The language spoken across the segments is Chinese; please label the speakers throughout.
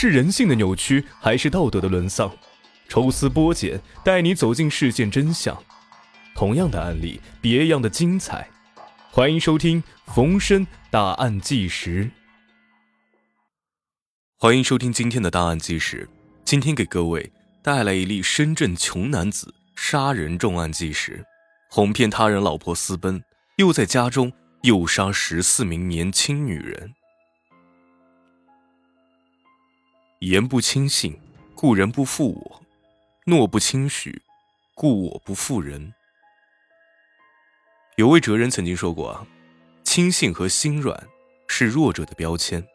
Speaker 1: 是人性的扭曲，还是道德的沦丧？抽丝剥茧，带你走进事件真相。同样的案例，别样的精彩。欢迎收听《逢申大案纪实》。
Speaker 2: 欢迎收听今天的大案纪实。今天给各位带来一例深圳穷男子杀人重案纪实，哄骗他人老婆私奔，又在家中诱杀十四名年轻女人。言不轻信，故人不负我；诺不轻许，故我不负人。有位哲人曾经说过啊，轻信和心软是弱者的标签。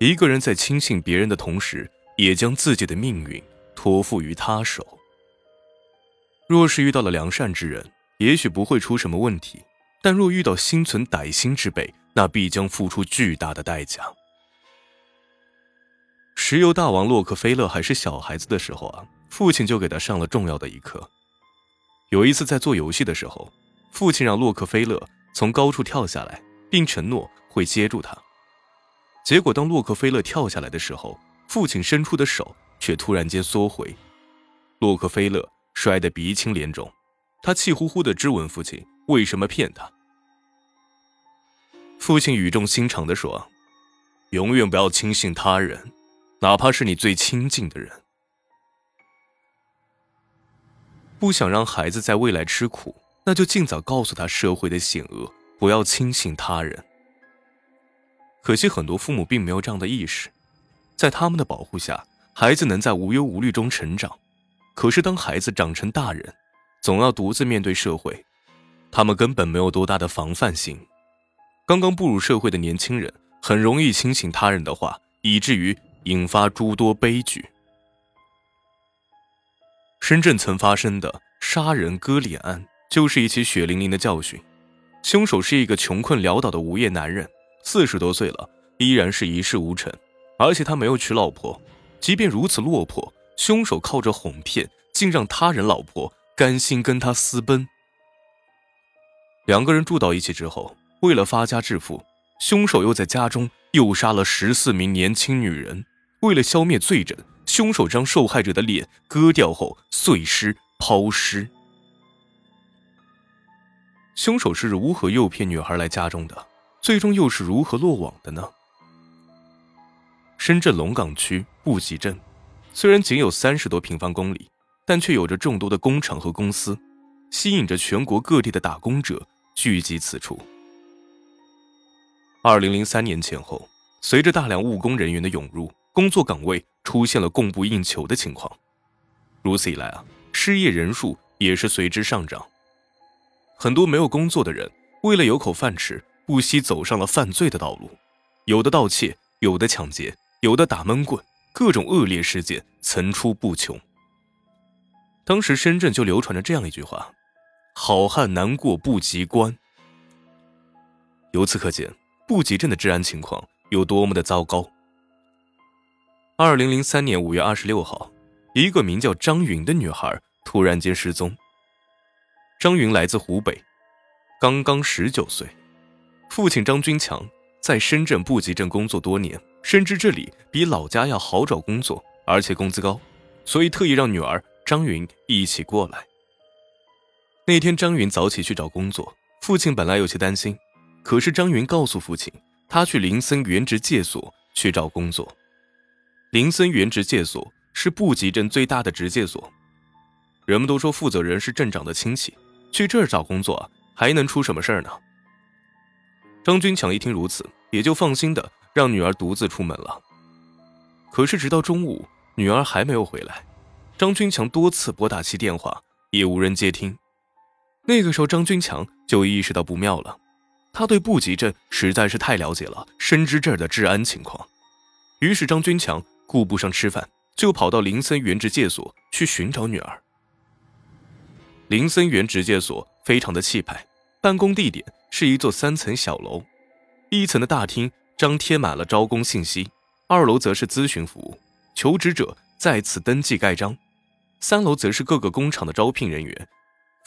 Speaker 2: 一个人在轻信别人的同时，也将自己的命运托付于他手。若是遇到了良善之人，也许不会出什么问题；但若遇到心存歹心之辈，那必将付出巨大的代价。石油大王洛克菲勒还是小孩子的时候啊，父亲就给他上了重要的一课。有一次在做游戏的时候，父亲让洛克菲勒从高处跳下来，并承诺会接住他。结果当洛克菲勒跳下来的时候，父亲伸出的手却突然间缩回，洛克菲勒摔得鼻青脸肿，他气呼呼地质问父亲为什么骗他。父亲语重心长地说：“永远不要轻信他人。”哪怕是你最亲近的人，不想让孩子在未来吃苦，那就尽早告诉他社会的险恶，不要轻信他人。可惜很多父母并没有这样的意识，在他们的保护下，孩子能在无忧无虑中成长。可是当孩子长成大人，总要独自面对社会，他们根本没有多大的防范心。刚刚步入社会的年轻人，很容易轻信他人的话，以至于。引发诸多悲剧。深圳曾发生的杀人割脸案，就是一起血淋淋的教训。凶手是一个穷困潦倒的无业男人，四十多岁了，依然是一事无成，而且他没有娶老婆。即便如此落魄，凶手靠着哄骗，竟让他人老婆甘心跟他私奔。两个人住到一起之后，为了发家致富，凶手又在家中诱杀了十四名年轻女人。为了消灭罪证，凶手将受害者的脸割掉后碎尸抛尸。凶手是如何诱骗女孩来家中的？最终又是如何落网的呢？深圳龙岗区布吉镇，虽然仅有三十多平方公里，但却有着众多的工厂和公司，吸引着全国各地的打工者聚集此处。二零零三年前后，随着大量务工人员的涌入。工作岗位出现了供不应求的情况，如此一来啊，失业人数也是随之上涨。很多没有工作的人为了有口饭吃，不惜走上了犯罪的道路，有的盗窃，有的抢劫，有的打闷棍，各种恶劣事件层出不穷。当时深圳就流传着这样一句话：“好汉难过不及关。”由此可见，布吉镇的治安情况有多么的糟糕。二零零三年五月二十六号，一个名叫张云的女孩突然间失踪。张云来自湖北，刚刚十九岁，父亲张军强在深圳布吉镇工作多年，深知这里比老家要好找工作，而且工资高，所以特意让女儿张云一起过来。那天张云早起去找工作，父亲本来有些担心，可是张云告诉父亲，他去林森原职介所去找工作。林森原职介所是布吉镇最大的职介所，人们都说负责人是镇长的亲戚，去这儿找工作还能出什么事儿呢？张军强一听如此，也就放心的让女儿独自出门了。可是直到中午，女儿还没有回来，张军强多次拨打其电话，也无人接听。那个时候，张军强就意识到不妙了，他对布吉镇实在是太了解了，深知这儿的治安情况，于是张军强。顾不上吃饭，就跑到林森原职介所去寻找女儿。林森原职介所非常的气派，办公地点是一座三层小楼，一层的大厅张贴满了招工信息，二楼则是咨询服务，求职者在此登记盖章，三楼则是各个工厂的招聘人员，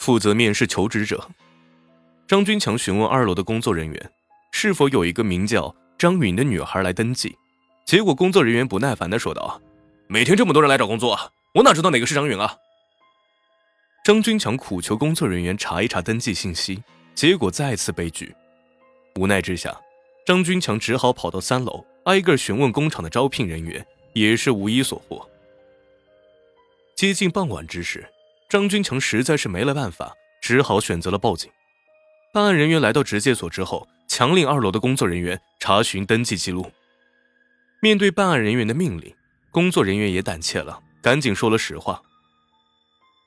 Speaker 2: 负责面试求职者。张军强询问二楼的工作人员，是否有一个名叫张允的女孩来登记。结果工作人员不耐烦的说道：“每天这么多人来找工作，我哪知道哪个是张云啊？”张军强苦求工作人员查一查登记信息，结果再次被拒。无奈之下，张军强只好跑到三楼，挨个询问工厂的招聘人员，也是无一所获。接近傍晚之时，张军强实在是没了办法，只好选择了报警。办案人员来到职介所之后，强令二楼的工作人员查询登记记录。面对办案人员的命令，工作人员也胆怯了，赶紧说了实话。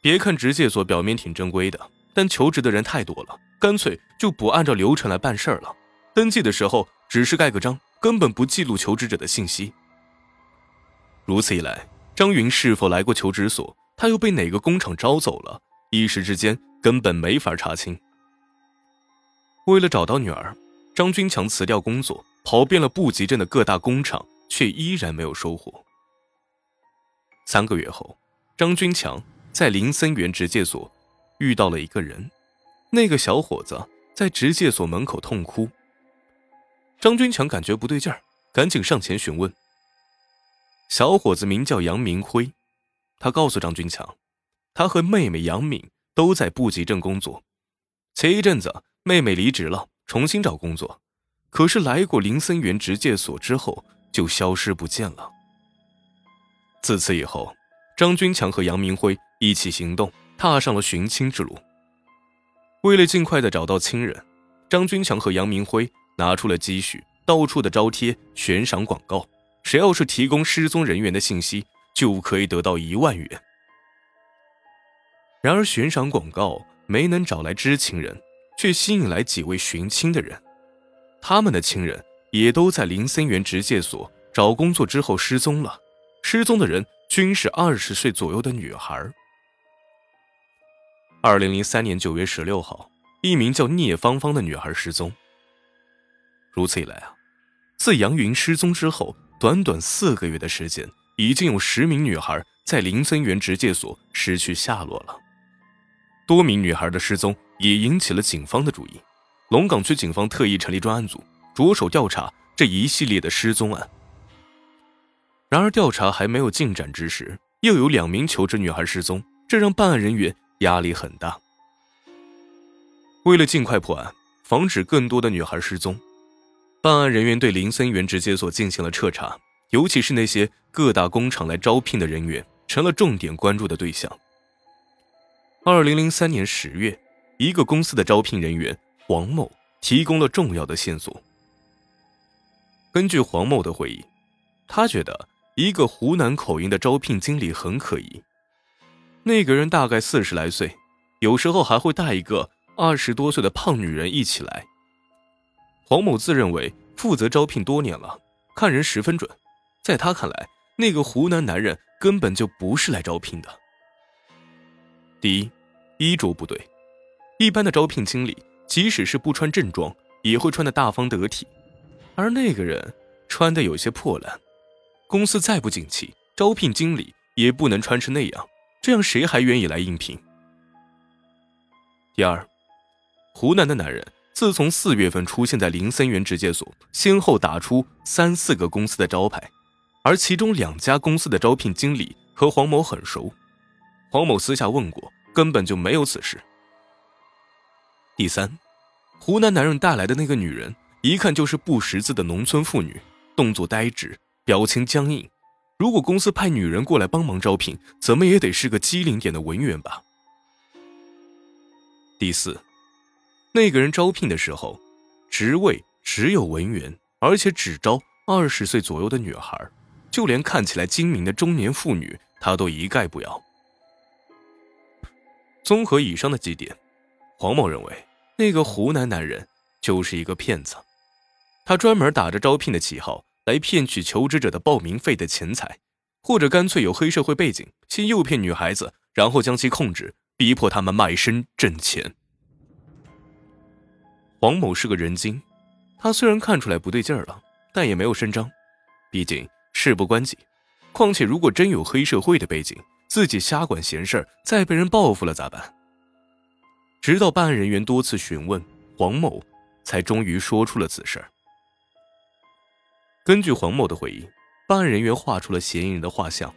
Speaker 2: 别看直介所表面挺正规的，但求职的人太多了，干脆就不按照流程来办事儿了。登记的时候只是盖个章，根本不记录求职者的信息。如此一来，张云是否来过求职所，他又被哪个工厂招走了，一时之间根本没法查清。为了找到女儿，张军强辞掉工作，跑遍了布吉镇的各大工厂，却依然没有收获。三个月后，张军强。在林森园职介所遇到了一个人，那个小伙子在职介所门口痛哭。张军强感觉不对劲儿，赶紧上前询问。小伙子名叫杨明辉，他告诉张军强，他和妹妹杨敏都在布吉镇工作。前一阵子妹妹离职了，重新找工作，可是来过林森园职介所之后就消失不见了。自此以后，张军强和杨明辉。一起行动，踏上了寻亲之路。为了尽快的找到亲人，张军强和杨明辉拿出了积蓄，到处的招贴悬赏广告，谁要是提供失踪人员的信息，就可以得到一万元。然而悬赏广告没能找来知情人，却吸引来几位寻亲的人，他们的亲人也都在林森园职介所找工作之后失踪了，失踪的人均是二十岁左右的女孩。二零零三年九月十六号，一名叫聂芳芳的女孩失踪。如此一来啊，自杨云失踪之后，短短四个月的时间，已经有十名女孩在林森园职介所失去下落了。多名女孩的失踪也引起了警方的注意，龙岗区警方特意成立专案组，着手调查这一系列的失踪案。然而，调查还没有进展之时，又有两名求职女孩失踪，这让办案人员。压力很大。为了尽快破案，防止更多的女孩失踪，办案人员对林森园直接所进行了彻查，尤其是那些各大工厂来招聘的人员，成了重点关注的对象。二零零三年十月，一个公司的招聘人员王某提供了重要的线索。根据黄某的回忆，他觉得一个湖南口音的招聘经理很可疑。那个人大概四十来岁，有时候还会带一个二十多岁的胖女人一起来。黄某自认为负责招聘多年了，看人十分准，在他看来，那个湖南男人根本就不是来招聘的。第一，衣着不对，一般的招聘经理即使是不穿正装，也会穿的大方得体，而那个人穿的有些破烂。公司再不景气，招聘经理也不能穿成那样。这样谁还愿意来应聘？第二，湖南的男人自从四月份出现在林森园直介所，先后打出三四个公司的招牌，而其中两家公司的招聘经理和黄某很熟，黄某私下问过，根本就没有此事。第三，湖南男人带来的那个女人，一看就是不识字的农村妇女，动作呆滞，表情僵硬。如果公司派女人过来帮忙招聘，怎么也得是个机灵点的文员吧。第四，那个人招聘的时候，职位只有文员，而且只招二十岁左右的女孩，就连看起来精明的中年妇女，他都一概不要。综合以上的几点，黄某认为那个湖南男人就是一个骗子，他专门打着招聘的旗号。来骗取求职者的报名费的钱财，或者干脆有黑社会背景，先诱骗女孩子，然后将其控制，逼迫他们卖身挣钱。黄某是个人精，他虽然看出来不对劲儿了，但也没有声张，毕竟事不关己。况且如果真有黑社会的背景，自己瞎管闲事儿，再被人报复了咋办？直到办案人员多次询问，黄某才终于说出了此事。根据黄某的回忆，办案人员画出了嫌疑人的画像，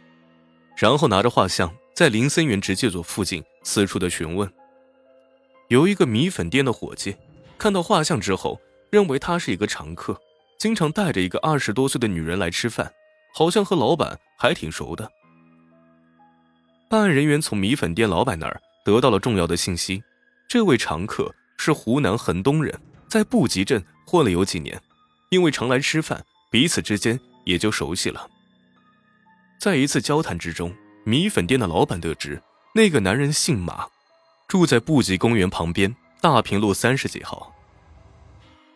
Speaker 2: 然后拿着画像在林森园直戒所附近四处的询问。有一个米粉店的伙计看到画像之后，认为他是一个常客，经常带着一个二十多岁的女人来吃饭，好像和老板还挺熟的。办案人员从米粉店老板那儿得到了重要的信息，这位常客是湖南衡东人，在布吉镇混了有几年，因为常来吃饭，彼此之间也就熟悉了。在一次交谈之中，米粉店的老板得知那个男人姓马。住在布吉公园旁边大平路三十几号。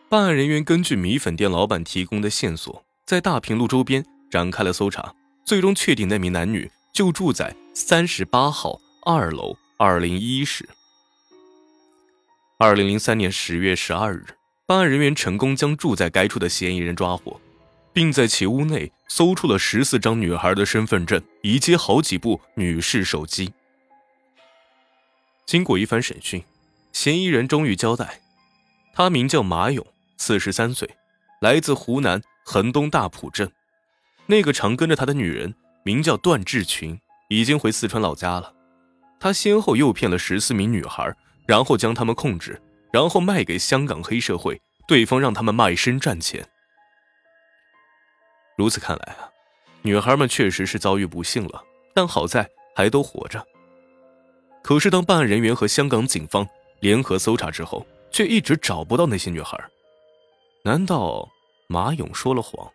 Speaker 2: 办案人员根据米粉店老板提供的线索，在大平路周边展开了搜查，最终确定那名男女就住在三十八号二楼二零一室。二零零三年十月十二日，办案人员成功将住在该处的嫌疑人抓获，并在其屋内搜出了十四张女孩的身份证以及好几部女士手机。经过一番审讯，嫌疑人终于交代，他名叫马勇，四十三岁，来自湖南衡东大浦镇。那个常跟着他的女人名叫段志群，已经回四川老家了。他先后诱骗了十四名女孩，然后将她们控制，然后卖给香港黑社会，对方让他们卖身赚钱。如此看来啊，女孩们确实是遭遇不幸了，但好在还都活着。可是，当办案人员和香港警方联合搜查之后，却一直找不到那些女孩。难道马勇说了谎？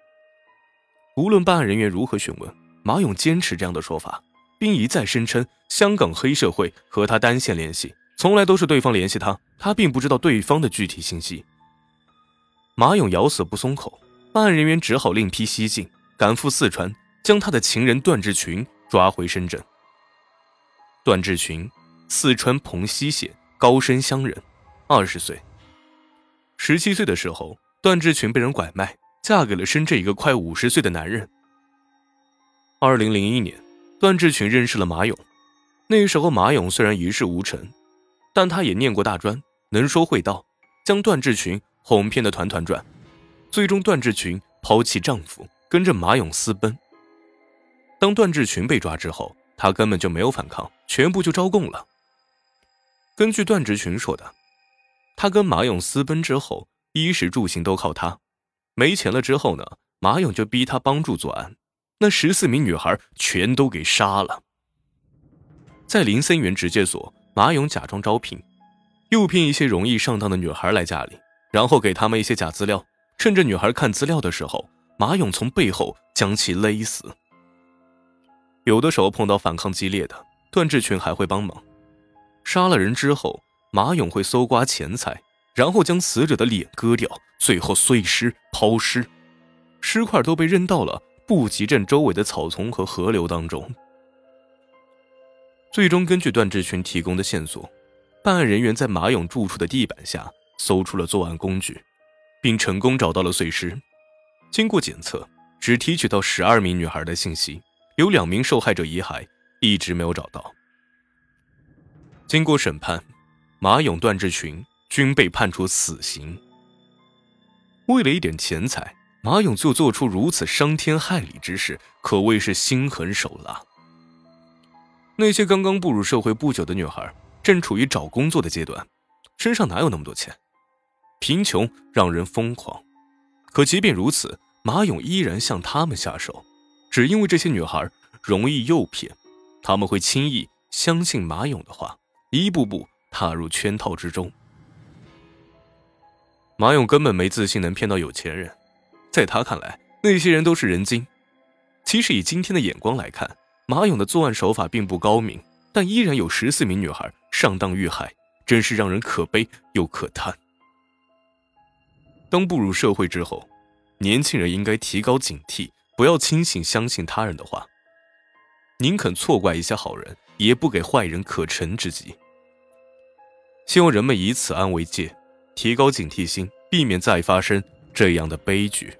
Speaker 2: 无论办案人员如何询问，马勇坚持这样的说法，并一再声称香港黑社会和他单线联系，从来都是对方联系他，他并不知道对方的具体信息。马勇咬死不松口，办案人员只好另辟蹊径，赶赴四川，将他的情人段志群抓回深圳。段志群，四川蓬溪县高升乡人，二十岁。十七岁的时候，段志群被人拐卖，嫁给了深圳一个快五十岁的男人。二零零一年，段志群认识了马勇。那时候，马勇虽然一事无成，但他也念过大专，能说会道，将段志群哄骗的团团转。最终，段志群抛弃丈夫，跟着马勇私奔。当段志群被抓之后，他根本就没有反抗，全部就招供了。根据段志群说的，他跟马勇私奔之后，衣食住行都靠他，没钱了之后呢，马勇就逼他帮助作案，那十四名女孩全都给杀了。在林森园直戒所，马勇假装招聘，诱骗一些容易上当的女孩来家里，然后给他们一些假资料，趁着女孩看资料的时候，马勇从背后将其勒死。有的时候碰到反抗激烈的，段志群还会帮忙。杀了人之后，马勇会搜刮钱财，然后将死者的脸割掉，最后碎尸抛尸，尸块都被扔到了布吉镇周围的草丛和河流当中。最终，根据段志群提供的线索，办案人员在马勇住处的地板下搜出了作案工具，并成功找到了碎尸。经过检测，只提取到十二名女孩的信息。有两名受害者遗骸一直没有找到。经过审判，马勇、段志群均被判处死刑。为了一点钱财，马勇就做出如此伤天害理之事，可谓是心狠手辣。那些刚刚步入社会不久的女孩，正处于找工作的阶段，身上哪有那么多钱？贫穷让人疯狂，可即便如此，马勇依然向他们下手。只因为这些女孩容易诱骗，他们会轻易相信马勇的话，一步步踏入圈套之中。马勇根本没自信能骗到有钱人，在他看来，那些人都是人精。其实以今天的眼光来看，马勇的作案手法并不高明，但依然有十四名女孩上当遇害，真是让人可悲又可叹。当步入社会之后，年轻人应该提高警惕。不要轻信相信他人的话，宁肯错怪一些好人，也不给坏人可乘之机。希望人们以此案为戒，提高警惕心，避免再发生这样的悲剧。